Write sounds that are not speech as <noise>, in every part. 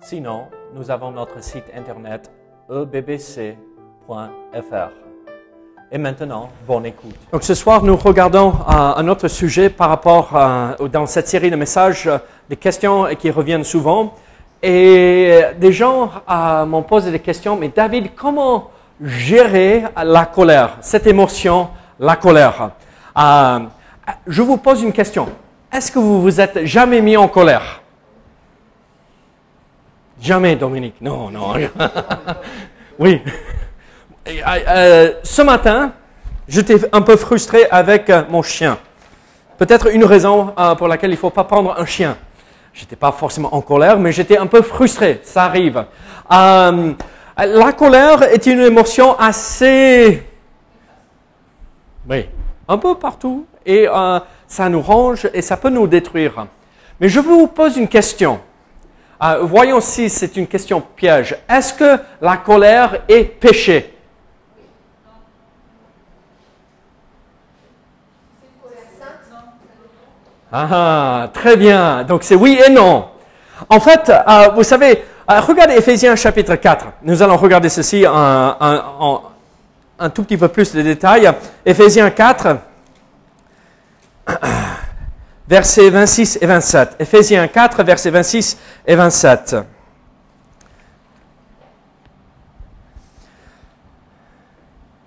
Sinon, nous avons notre site internet ebbc.fr. Et maintenant, bonne écoute. Donc ce soir, nous regardons euh, un autre sujet par rapport, euh, dans cette série de messages, euh, des questions qui reviennent souvent. Et des gens euh, m'ont posé des questions, mais David, comment gérer la colère, cette émotion, la colère? Euh, Je vous pose une question. Est-ce que vous vous êtes jamais mis en colère? Jamais, Dominique. Non, non. <laughs> oui. Euh, euh, ce matin, j'étais un peu frustré avec euh, mon chien. Peut-être une raison pour laquelle il ne faut pas prendre un chien. J'étais pas forcément en colère, mais j'étais un peu frustré. Ça arrive. La colère est une émotion assez, oui, un peu partout, et ça nous range et ça peut nous détruire. Mais je vous pose une question. Euh, voyons si c'est une question piège. Est-ce que la colère est péché? Ah, très bien. Donc c'est oui et non. En fait, euh, vous savez, euh, regardez Ephésiens chapitre 4. Nous allons regarder ceci en, en- en- un tout petit peu plus de détails. Ephésiens 4, versets 26 et 27. Ephésiens 4, versets 26 et 27.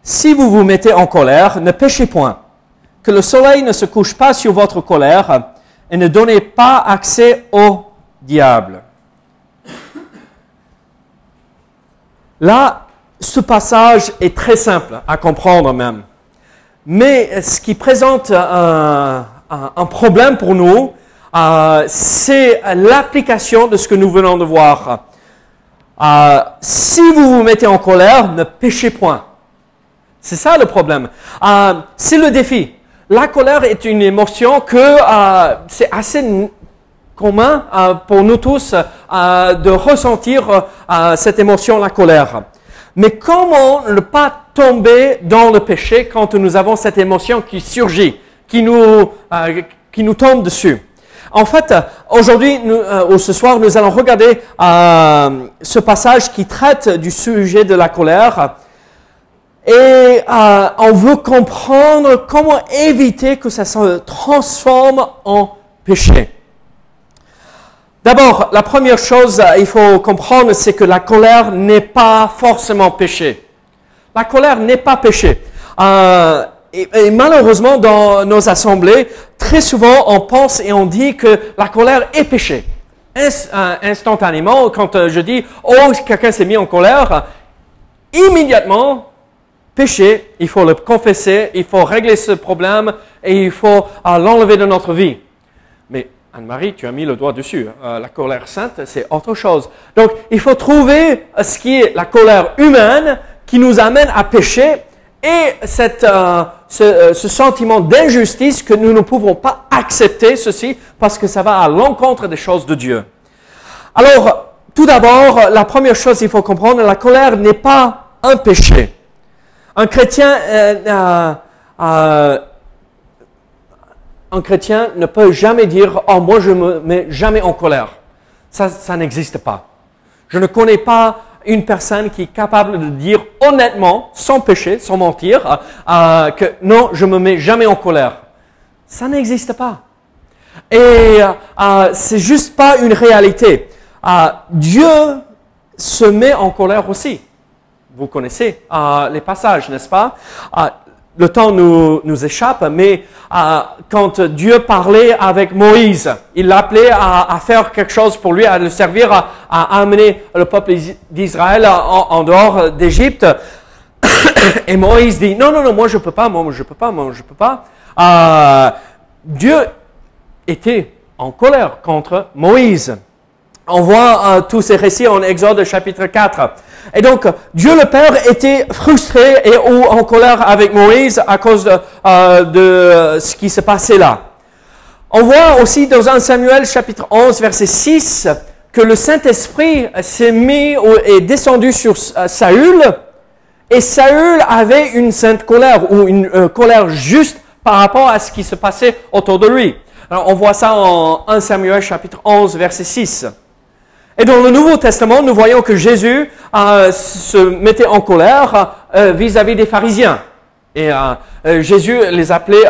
Si vous vous mettez en colère, ne péchez point. Que le soleil ne se couche pas sur votre colère et ne donnez pas accès au diable. Là, ce passage est très simple à comprendre même. Mais ce qui présente un, un- problème pour nous, euh, c'est l'application de ce que nous venons de voir. Euh, si vous vous mettez en colère, ne péchez point. C'est ça le problème. Euh, c'est le défi. La colère est une émotion que c'est assez commun pour nous tous de ressentir cette émotion, la colère. Mais comment ne pas tomber dans le péché quand nous avons cette émotion qui surgit, qui nous, euh, qui nous tombe dessus En fait, euh, aujourd'hui, euh, ou ce soir, nous allons regarder euh, ce passage qui traite du sujet de la colère. Et euh, on veut comprendre comment éviter que ça se transforme en péché. D'abord, la première chose euh, il faut comprendre, c'est que la colère n'est pas forcément péché. La colère n'est pas péché. Euh, et, et malheureusement, dans nos assemblées, très souvent, on pense et on dit que la colère est péché. Euh, instantanément, quand euh, je dis « Oh, quelqu'un s'est mis en colère », immédiatement, péché, il faut le confesser, il faut régler ce problème et il faut euh, l'enlever de notre vie. Mais Anne-Marie, tu as mis le doigt dessus. Euh, la colère sainte, c'est autre chose. Donc, il faut trouver ce qui est la colère humaine qui nous amène à pécher et cette, euh, ce, euh, ce sentiment d'injustice que nous ne pouvons pas accepter ceci parce que ça va à l'encontre des choses de Dieu. Alors, tout d'abord, la première chose qu'il faut comprendre, la colère n'est pas un péché. Un chrétien, euh, euh, euh, un chrétien ne peut jamais dire Oh, moi je me mets jamais en colère. Ça, ça n'existe pas. Je ne connais pas une personne qui est capable de dire honnêtement, sans péché, sans mentir, euh, euh, que non, je me mets jamais en colère. Ça n'existe pas. Et euh, euh, c'est juste pas une réalité. Dieu se met en colère aussi. Vous connaissez les passages, n'est-ce pas? Le temps nous, nous échappe, mais euh, quand Dieu parlait avec Moïse, il l'appelait à, faire quelque chose pour lui, à le servir, à, amener le peuple d'Israël en, dehors d'Égypte. <coughs> Et Moïse dit, non, non, non, moi je peux pas, moi je peux pas, moi je peux pas. Euh, Dieu était en colère contre Moïse. On voit euh, tous ces récits en Exode chapitre 4. Et donc, Dieu le Père était frustré et ou en colère avec Moïse à cause de, euh, ce qui se passait là. On voit aussi dans 1 Samuel chapitre 11 verset 6 que le Saint-Esprit s'est mis est descendu sur euh, Saül et Saül avait une sainte colère ou une euh, colère juste par rapport à ce qui se passait autour de lui. Alors on voit ça en 1 Samuel chapitre 11 verset 6. Et dans le Nouveau Testament, nous voyons que Jésus euh, se mettait en colère euh, vis-à-vis des pharisiens. Et euh, Jésus les appelait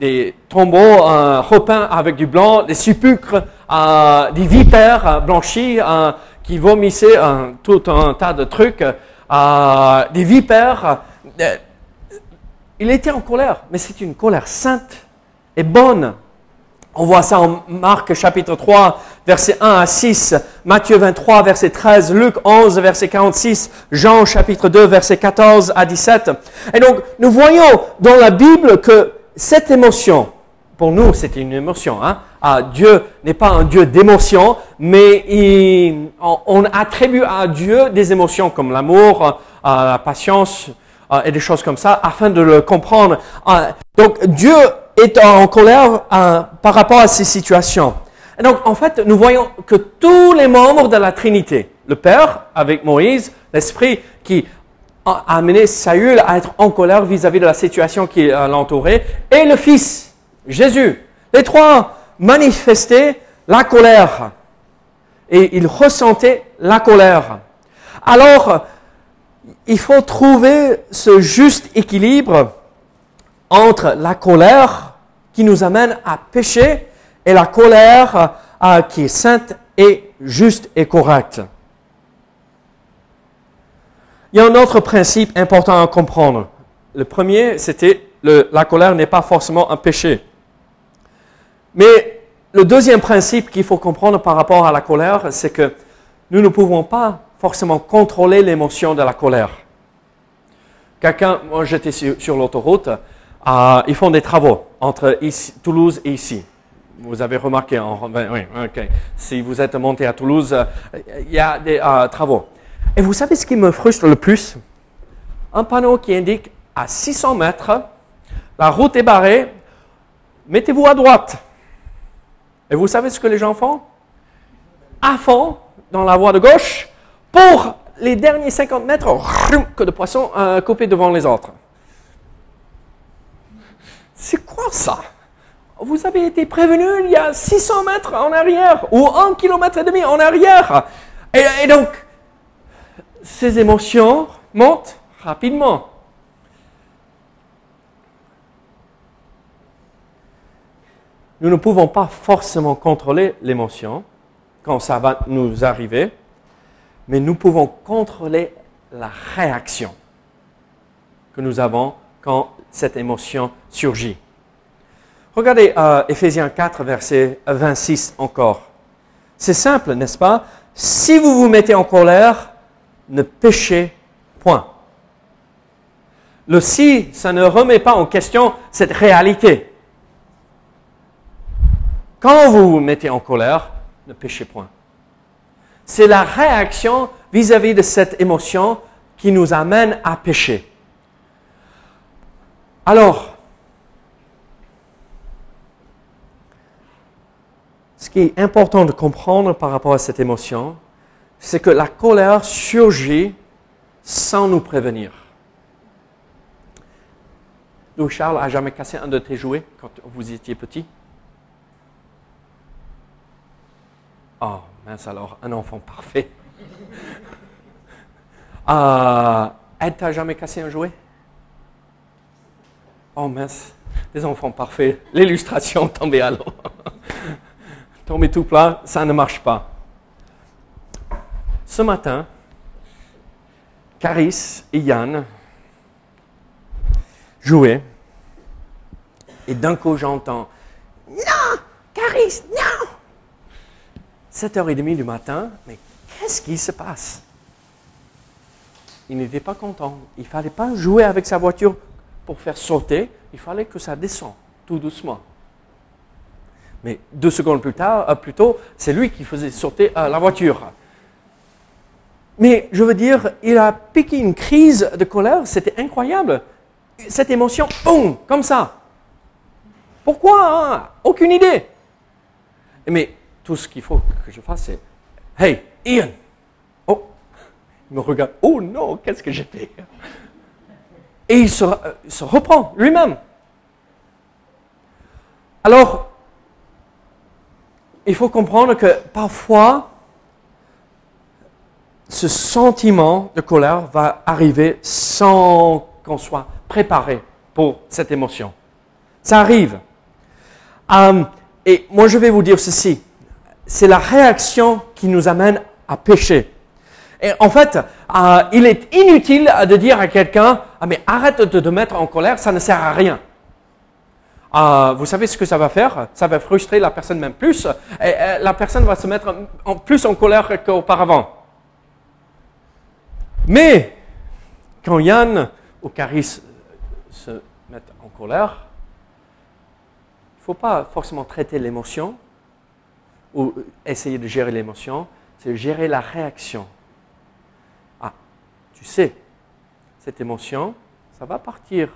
des tombeaux repeints avec du blanc, des sépulcres, des vipères blanchies qui vomissaient tout un tas de trucs, des vipères. Il était en colère, mais c'est une colère sainte et bonne. On voit ça en Marc chapitre 3, verset 1 à 6, Matthieu 23, verset 13, Luc 11, verset 46, Jean chapitre 2, verset 14 à 17. Et donc, nous voyons dans la Bible que cette émotion, pour nous, c'est une émotion. Hein? Ah, Dieu n'est pas un Dieu d'émotion, mais il, on, attribue à Dieu des émotions comme l'amour, euh, la patience euh, et des choses comme ça, afin de le comprendre. Euh, donc, Dieu est en colère euh, par rapport à ces situations. Et donc, en fait, nous voyons que tous les membres de la Trinité, le Père avec Moïse, l'Esprit qui a amené Saül à être en colère vis-à-vis de la situation qui l'entourait, et le Fils, Jésus, les trois manifestaient la colère. Et ils ressentaient la colère. Alors, il faut trouver ce juste équilibre entre la colère qui nous amène à pécher et la colère euh, qui est sainte et juste et correcte. Il y a un autre principe important à comprendre. Le premier, c'était la colère n'est pas forcément un péché. Mais le deuxième principe qu'il faut comprendre par rapport à la colère, c'est que nous ne pouvons pas forcément contrôler l'émotion de la colère. Quelqu'un, moi j'étais sur l'autoroute, euh, ils font des travaux entre Toulouse et ici. Vous avez remarqué, oui, ok. Si vous êtes monté à Toulouse, euh, il y a des euh, travaux. Et vous savez ce qui me frustre le plus? Un panneau qui indique à 600 mètres, la route est barrée, mettez-vous à droite. Et vous savez ce que les gens font? À fond, dans la voie de gauche, pour les derniers 50 mètres, que de poissons coupés devant les autres. C'est quoi ça? Vous avez été prévenu il y a 600 mètres en arrière ou 1 km et demi en arrière. Et, donc, ces émotions montent rapidement. Nous ne pouvons pas forcément contrôler l'émotion quand ça va nous arriver, mais nous pouvons contrôler la réaction que nous avons quand cette émotion surgit. Regardez euh, Ephésiens 4, verset 26 encore. C'est simple, n'est-ce pas? Si vous vous mettez en colère, ne péchez point. Le si, ça ne remet pas en question cette réalité. Quand vous vous mettez en colère, ne péchez point. C'est la réaction vis à -vis de cette émotion qui nous amène à pécher. Alors, ce qui est important de comprendre par rapport à cette émotion, c'est que la colère surgit sans nous prévenir. Louis Charles a jamais cassé un de tes jouets quand vous étiez petit? Oh, mince alors, un enfant parfait. euh, Ed, t'as jamais cassé un jouet? Oh mince, des enfants parfaits. L'illustration tombée à l'eau. <laughs> tombée tout plat, ça ne marche pas. Ce matin, Caris et Yann jouaient. Et d'un coup, j'entends Non Caris, non 7h30 du matin, mais qu'est-ce qui se passe? Il n'était pas content. Il ne fallait pas jouer avec sa voiture pour faire sauter, il fallait que ça descende tout doucement. Mais deux secondes plus tard, euh, plus tôt, c'est lui qui faisait sauter euh, la voiture. Mais je veux dire, il a piqué une crise de colère, c'était incroyable. Cette émotion, boum, comme ça. Pourquoi hein? Aucune idée. Mais tout ce qu'il faut que je fasse, c'est Hey, Ian Oh Il me regarde. Oh non, qu'est-ce que j'ai fait? Et il se, reprend lui-même. Alors, il faut comprendre que parfois, ce sentiment de colère va arriver sans qu'on soit préparé pour cette émotion. Ça arrive. Euh, et moi, je vais vous dire ceci. C'est la réaction qui nous amène à pécher. Et en fait, euh, il est inutile de dire à quelqu'un, ah mais arrête de te mettre en colère, ça ne sert à rien. Euh, vous savez ce que ça va faire? Ça va frustrer la personne même plus. Et, la personne va se mettre en, plus en colère qu'auparavant. Mais quand Yann ou Caris se mettent en colère, il ne faut pas forcément traiter l'émotion ou essayer de gérer l'émotion, c'est gérer la réaction. Ah, tu sais, cette émotion, ça va partir.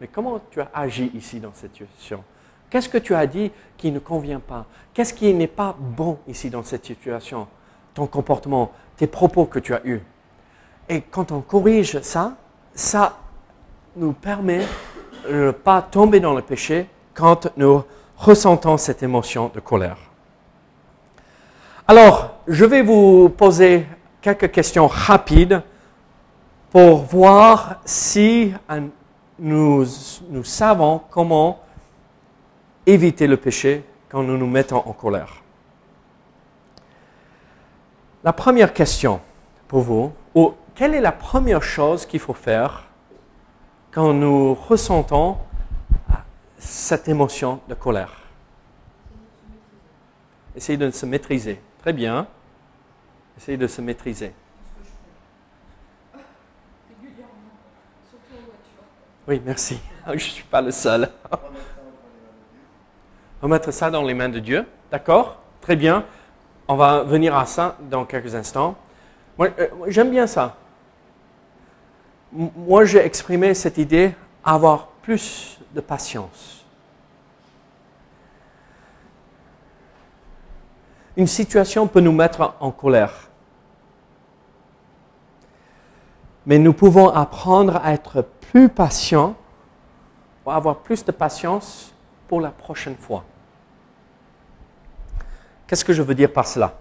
Mais comment tu as agi ici dans cette situation? Qu'est-ce que tu as dit qui ne convient pas? Qu'est-ce qui n'est pas bon ici dans cette situation? Ton comportement, tes propos que tu as eus. Et quand on corrige ça, ça nous permet de ne pas tomber dans le péché quand nous ressentons cette émotion de colère. Alors, je vais vous poser quelques questions rapides pour voir si nous, nous savons comment éviter le péché quand nous nous mettons en colère. La première question pour vous, ou quelle est la première chose qu'il faut faire quand nous ressentons cette émotion de colère? Essayez de se maîtriser. Très bien. Essayez de se maîtriser. Oui, merci. <laughs> Je ne suis pas le seul. <laughs> On va mettre ça dans les mains de Dieu. D'accord? Très bien. On va venir à ça dans quelques instants. Moi, euh, j'aime bien ça moi j'ai exprimé cette idée, avoir plus de patience. Une situation peut nous mettre en colère. Mais nous pouvons apprendre à être plus patients, ou avoir plus de patience pour la prochaine fois. Qu'est-ce que je veux dire par cela?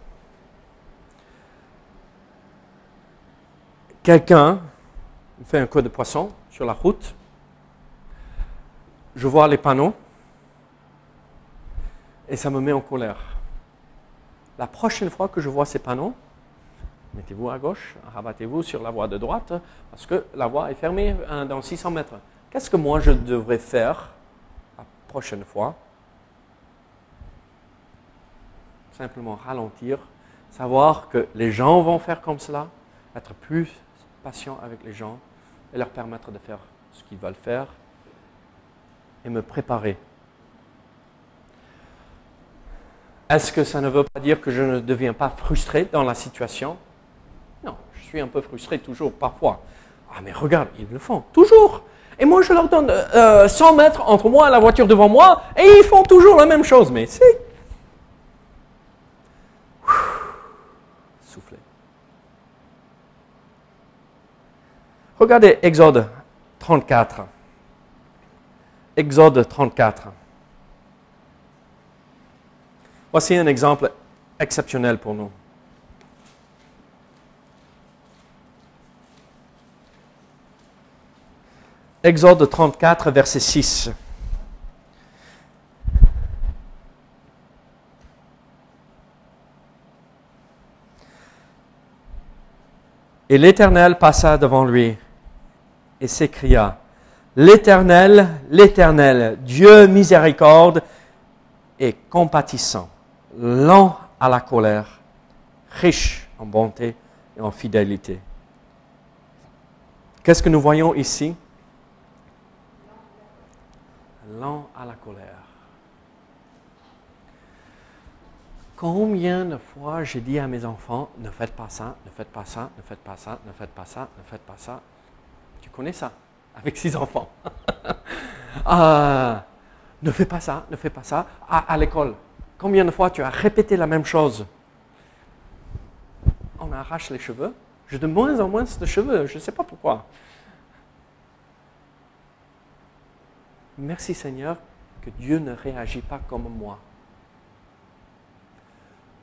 Quelqu'un je fais un coup de poisson sur la route. Je vois les panneaux et ça me met en colère. La prochaine fois que je vois ces panneaux, mettez-vous à gauche, rabattez-vous sur la voie de droite parce que la voie est fermée hein, dans 600 mètres. Qu'est-ce que moi je devrais faire la prochaine fois? Simplement ralentir, savoir que les gens vont faire comme cela, être plus patient avec les gens et leur permettre de faire ce qu'ils veulent faire et me préparer. Est-ce que ça ne veut pas dire que je ne deviens pas frustré dans la situation? Un peu frustré toujours parfois. Ah mais regarde, ils le font toujours. Et moi je leur donne 100 euh, mètres entre moi et la voiture devant moi et ils font toujours la même chose. Mais c'est Regardez Exode 34. Exode 34. Voici un exemple exceptionnel pour nous. Exode 34, verset 6. Et l'Éternel passa devant lui et s'écria, L'Éternel, l'Éternel, Dieu miséricorde et compatissant, lent à la colère, riche en bonté et en fidélité. Qu'est-ce que nous voyons ici? Lent à la colère. Combien de fois j'ai dit à mes enfants, ne faites pas ça, ne faites pas ça, ne faites pas ça, ne faites pas ça, ne faites pas ça. Tu connais ça, avec six enfants. <laughs> Ah, ne fais pas ça, ne fais pas ça. à l'école, combien de fois tu as répété la même chose? On arrache les cheveux. J'ai de moins en moins de cheveux, je ne sais pas pourquoi. Merci Seigneur que Dieu ne réagit pas comme moi.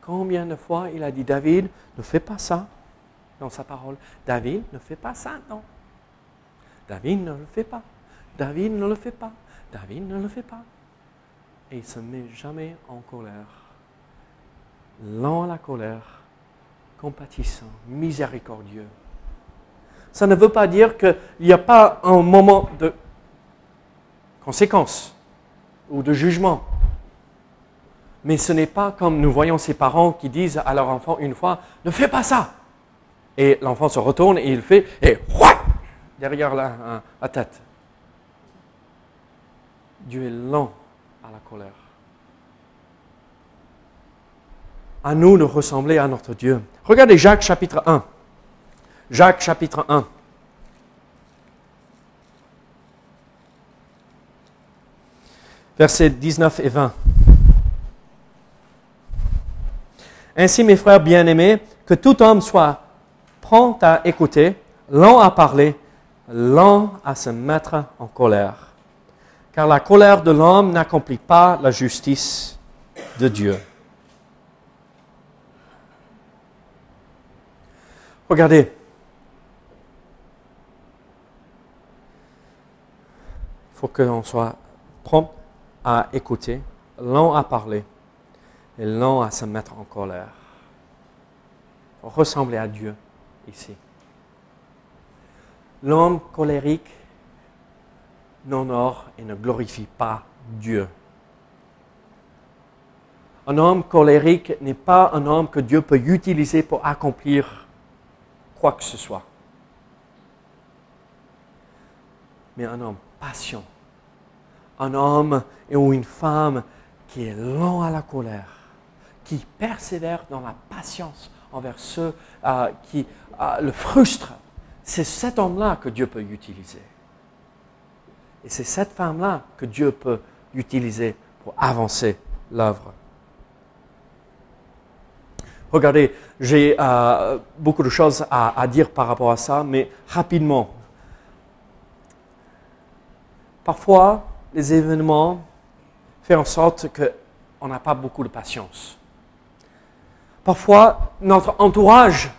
Combien de fois il a dit, David, ne fais pas ça dans sa parole. David, ne fais pas ça, non. David ne le fait pas. David ne le fait pas. David ne le fait pas. Et il ne se met jamais en colère. Lent la colère, compatissant, miséricordieux. Ça ne veut pas dire qu'il n'y a pas un moment de conséquence ou de jugement. Mais ce n'est pas comme nous voyons ces parents qui disent à leur enfant une fois, ne fais pas ça. Et l'enfant se retourne et il fait, et derrière la, la tête. Dieu est lent à la colère. À nous de ressembler à notre Dieu. Regardez Jacques chapitre 1. Jacques chapitre 1. Versets 19 et 20. Ainsi, mes frères bien-aimés, que tout homme soit prompt à écouter, lent à parler, lent à se mettre en colère. Car la colère de l'homme n'accomplit pas la justice de Dieu. Regardez. Il faut qu'on soit prompt à écouter, lent à parler, et lent à se mettre en colère. Ressembler à Dieu ici. L'homme colérique n'honore et ne glorifie pas Dieu. Un homme colérique n'est pas un homme que Dieu peut utiliser pour accomplir quoi que ce soit. Mais un homme patient, un homme ou une femme qui est lent à la colère, qui persévère dans la patience envers ceux euh, qui euh, le frustrent, c'est cet homme-là que Dieu peut utiliser. Et c'est cette femme-là que Dieu peut utiliser pour avancer l'œuvre. Regardez, j'ai euh, beaucoup de choses à, à, dire par rapport à ça, mais rapidement. Parfois, les événements font en sorte qu'on n'a pas beaucoup de patience. Parfois, notre entourage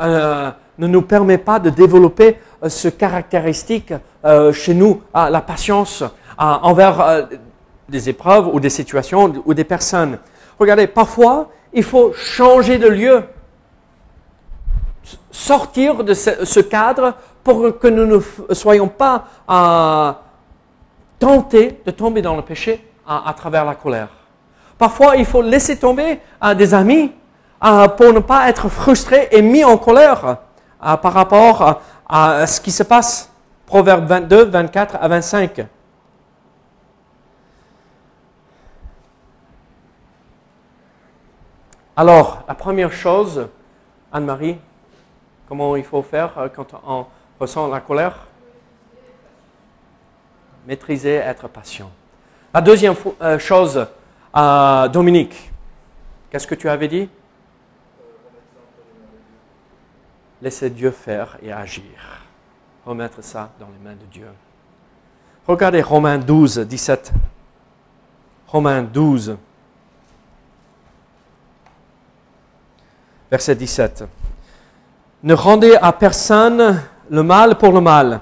euh, ne nous permet pas de développer euh, ce caractéristique euh, chez nous, la patience envers des épreuves ou des situations ou des personnes. Regardez, parfois, il faut changer de lieu, sortir de ce, cadre pour que nous ne soyons pas tentés de tomber dans le péché à travers la colère. Parfois, il faut laisser tomber euh, des amis euh, pour ne pas être frustré et mis en colère euh, par rapport à ce qui se passe. Proverbe 22, 24 à 25. Alors, la première chose, Anne-Marie, comment il faut faire quand on ressent la colère? Maîtriser, être patient. La deuxième chose, Dominique, qu'est-ce que tu avais dit? Laissez Dieu faire et agir. Remettre ça dans les mains de Dieu. Regardez Romains 12, 17. Romains 12, verset 17. Ne rendez à personne le mal pour le mal.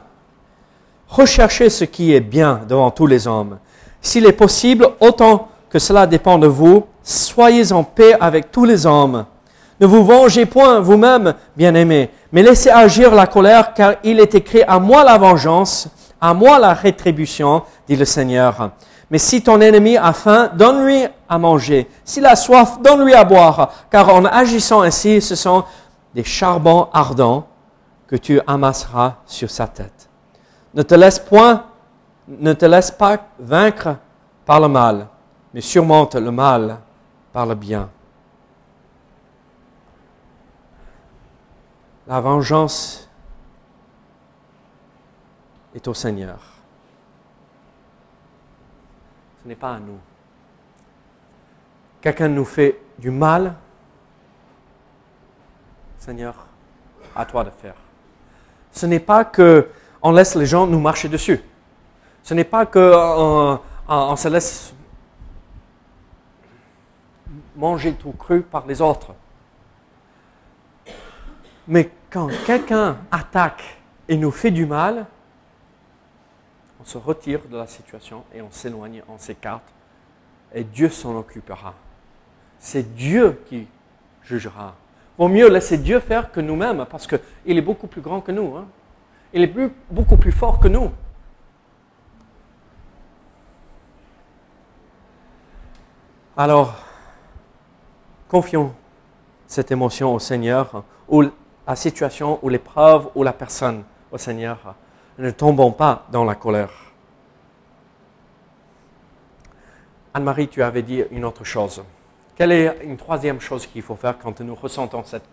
Recherchez ce qui est bien devant tous les hommes. S'il est possible, autant que cela dépend de vous. Soyez en paix avec tous les hommes. Ne vous vengez point vous-même, bien-aimés, mais laissez agir la colère, car il est écrit à moi la vengeance, à moi la rétribution, dit le Seigneur. Mais si ton ennemi a faim, donne-lui à manger. S'il a soif, donne-lui à boire, car en agissant ainsi, ce sont des charbons ardents que tu amasseras sur sa tête. Ne te laisse point, ne te laisse pas vaincre par le mal, mais surmonte le mal par le bien. La vengeance est au Seigneur. Ce n'est pas à nous. Quelqu'un nous fait du mal, Seigneur, à toi de faire. Ce n'est pas que on laisse les gens nous marcher dessus. Ce n'est pas qu'on on se laisse manger tout cru par les autres. Mais quand quelqu'un attaque et nous fait du mal, on se retire de la situation et on s'éloigne, on s'écarte, et Dieu s'en occupera. C'est Dieu qui jugera. Vaut mieux laisser Dieu faire que nous-mêmes, parce qu'il est beaucoup plus grand que nous. Hein. Il est beaucoup plus fort que nous. Alors, confions cette émotion au Seigneur, ou la situation, ou l'épreuve, ou la personne au Seigneur. Ne tombons pas dans la colère. Anne-Marie, tu avais dit une autre chose. Quelle est une troisième chose qu'il faut faire quand nous ressentons cette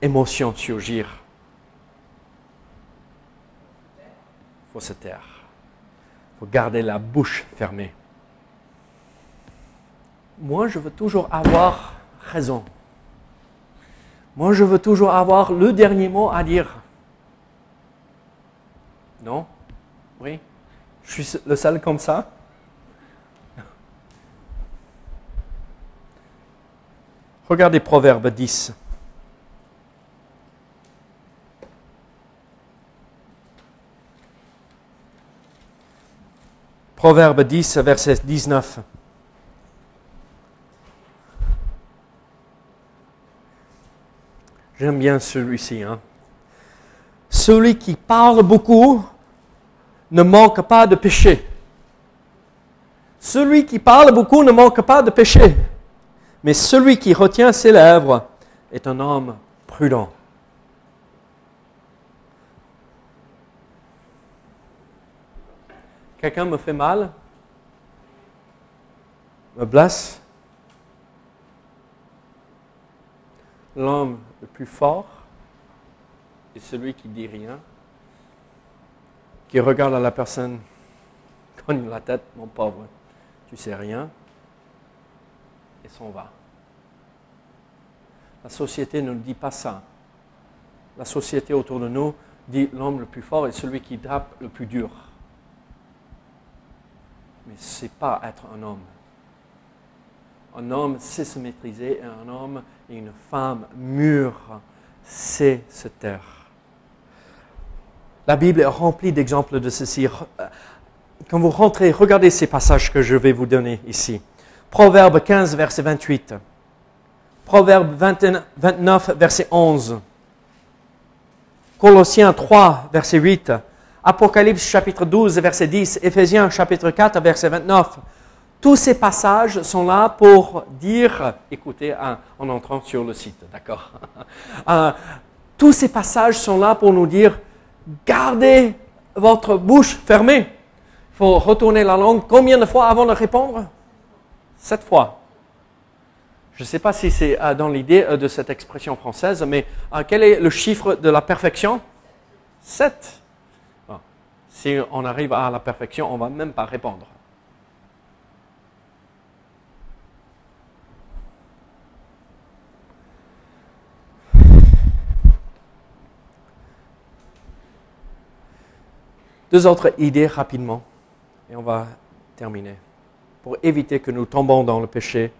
émotion surgir Il faut se taire. Faut garder la bouche fermée. Moi, je veux toujours avoir raison. Moi, je veux toujours avoir le dernier mot à dire. Non? Oui? Je suis le seul comme ça? Regardez Proverbe 10. Proverbe 10, verset 19. J'aime bien celui-ci. Hein. Celui qui parle beaucoup ne manque pas de péché. Celui qui parle beaucoup ne manque pas de péché. Mais celui qui retient ses lèvres est un homme prudent. Quelqu'un me fait mal, me blesse? L'homme le plus fort est celui qui dit rien, qui regarde à la personne, <laughs> cogne la tête, mon pauvre, tu sais rien, et s'en va. La société ne dit pas ça. La société autour de nous dit l'homme le plus fort est celui qui tape le plus dur mais ce n'est pas être un homme. Un homme sait se maîtriser et un homme et une femme mûre sait se taire. La Bible est remplie d'exemples de ceci. Quand vous rentrez, regardez ces passages que je vais vous donner ici. Proverbe 15, verset 28. Proverbe 29, verset 11. Colossiens 3, verset 8. Apocalypse chapitre 12, verset 10, Éphésiens chapitre 4, verset 29. Tous ces passages sont là pour dire, écoutez en entrant sur le site, d'accord? <laughs> Euh, Tous ces passages sont là pour nous dire, gardez votre bouche fermée. Il faut retourner la langue combien de fois avant de répondre? Sept fois. Je ne sais pas si c'est euh, dans l'idée euh, de cette expression française, mais quel est le chiffre de la perfection? Sept. Si on arrive à la perfection, on ne va même pas répondre. Deux autres idées rapidement, et on va terminer, pour éviter que nous tombons dans le péché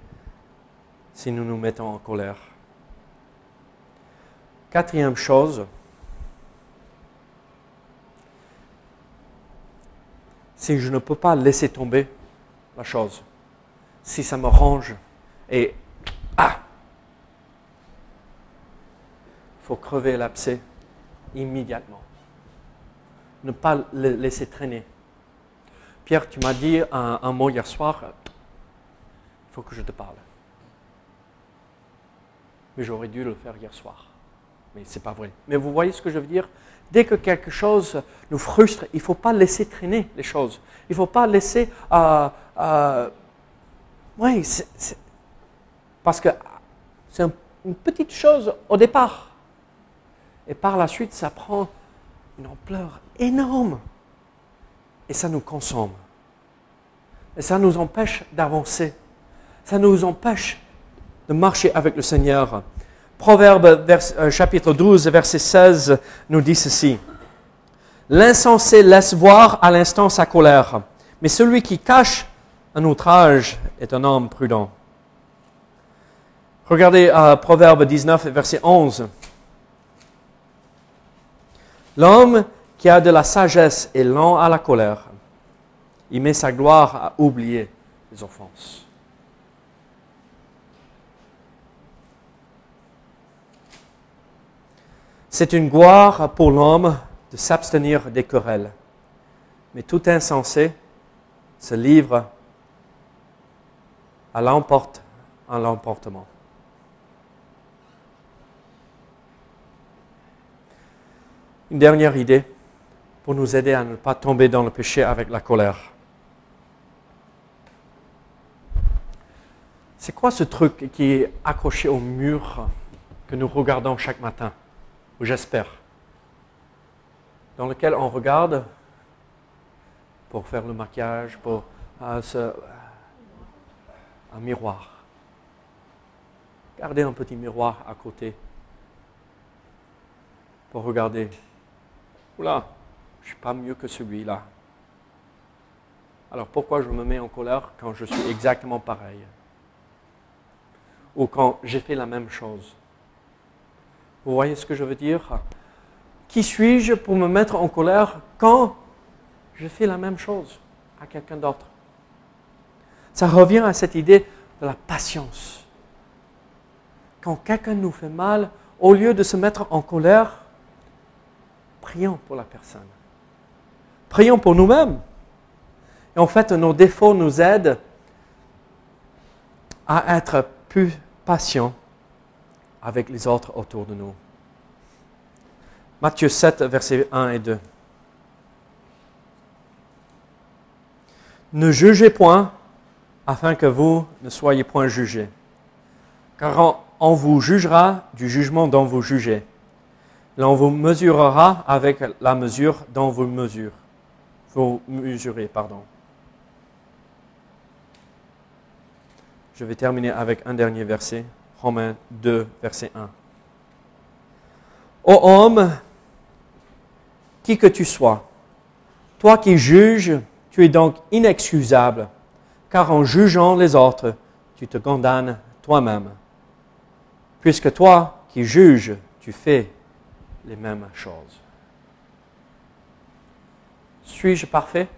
si nous nous mettons en colère. Quatrième chose, si je ne peux pas laisser tomber la chose, si ça me range et ah, faut crever l'abcès immédiatement. Ne pas le laisser traîner. Pierre, tu m'as dit un, un, mot hier soir, il faut que je te parle. Mais j'aurais dû le faire hier soir. Mais ce n'est pas vrai. Mais vous voyez ce que je veux dire? Dès que quelque chose nous frustre, il ne faut pas laisser traîner les choses. Il ne faut pas laisser... Euh, euh, oui, Parce que c'est une petite chose au départ. Et par la suite, ça prend une ampleur énorme. Et ça nous consomme. Et ça nous empêche d'avancer. Ça nous empêche de marcher avec le Seigneur. Proverbe euh, chapitre 12, verset 16 nous dit ceci. L'insensé laisse voir à l'instant sa colère, mais celui qui cache un outrage est un homme prudent. Regardez euh, Proverbe 19, verset 11. L'homme qui a de la sagesse est lent à la colère. Il met sa gloire à oublier les offenses. C'est une gloire pour l'homme de s'abstenir des querelles. Mais tout insensé se livre à l'emporte en l'emportement. Une dernière idée pour nous aider à ne pas tomber dans le péché avec la colère. C'est quoi ce truc qui est accroché au mur que nous regardons chaque matin, j'espère, dans lequel on regarde pour faire le maquillage, pour euh, un miroir. Gardez un petit miroir à côté pour regarder Oula, je ne suis pas mieux que celui-là. Alors pourquoi je me mets en colère quand je suis exactement pareil? Ou quand j'ai fait la même chose? Vous voyez ce que je veux dire? Qui suis-je pour me mettre en colère quand je fais la même chose à quelqu'un d'autre? Ça revient à cette idée de la patience. Quand quelqu'un nous fait mal, au lieu de se mettre en colère, prions pour la personne. Prions pour nous-mêmes. Et en fait, nos défauts nous aident à être plus patients avec les autres autour de nous. Matthieu 7, versets 1 et 2. Ne jugez point afin que vous ne soyez point jugés. Car on vous jugera du jugement dont vous jugez. L'on vous mesurera avec la mesure dont vous mesurez. Pardon. Je vais terminer avec un dernier verset, Romains 2, verset 1. Ô homme, qui que tu sois, toi qui juges, tu es donc inexcusable, car en jugeant les autres, tu te condamnes toi-même. Puisque toi qui juges, tu fais les mêmes choses. Suis-je parfait?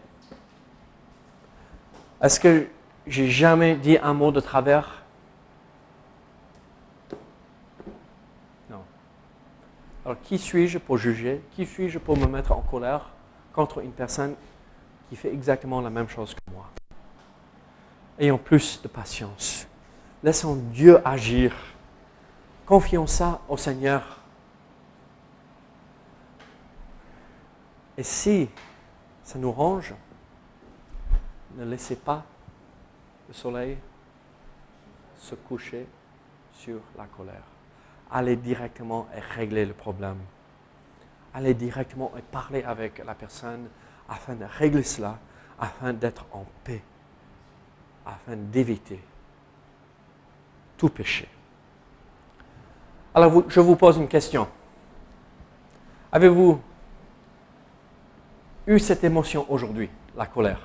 Est-ce que j'ai jamais dit un mot de travers? Non. Alors, qui suis-je pour juger? Qui suis-je pour me mettre en colère contre une personne qui fait exactement la même chose que moi? Ayons plus de patience. Laissons Dieu agir. Confions ça au Seigneur. Et si ça nous range, ne laissez pas le soleil se coucher sur la colère. Allez directement et régler le problème. Allez directement et parler avec la personne afin de régler cela, afin d'être en paix, afin d'éviter tout péché. Alors je vous pose une question. Avez-vous eu cette émotion aujourd'hui, la colère?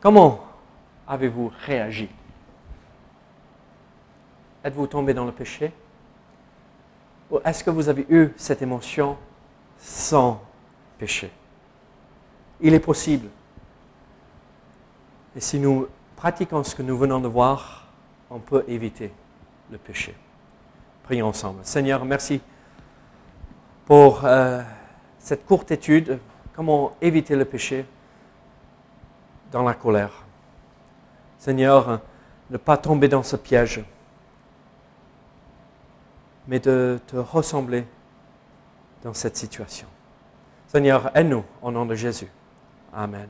Comment avez-vous réagi? Êtes-vous tombé dans le péché? Ou est-ce que vous avez eu cette émotion sans péché? Il est possible. Et si nous pratiquons ce que nous venons de voir, on peut éviter le péché. Prions ensemble. Seigneur, merci pour... Euh, cette courte étude, comment éviter le péché dans la colère? Seigneur, ne pas tomber dans ce piège, mais de te ressembler dans cette situation. Seigneur, aide-nous au nom de Jésus. Amen.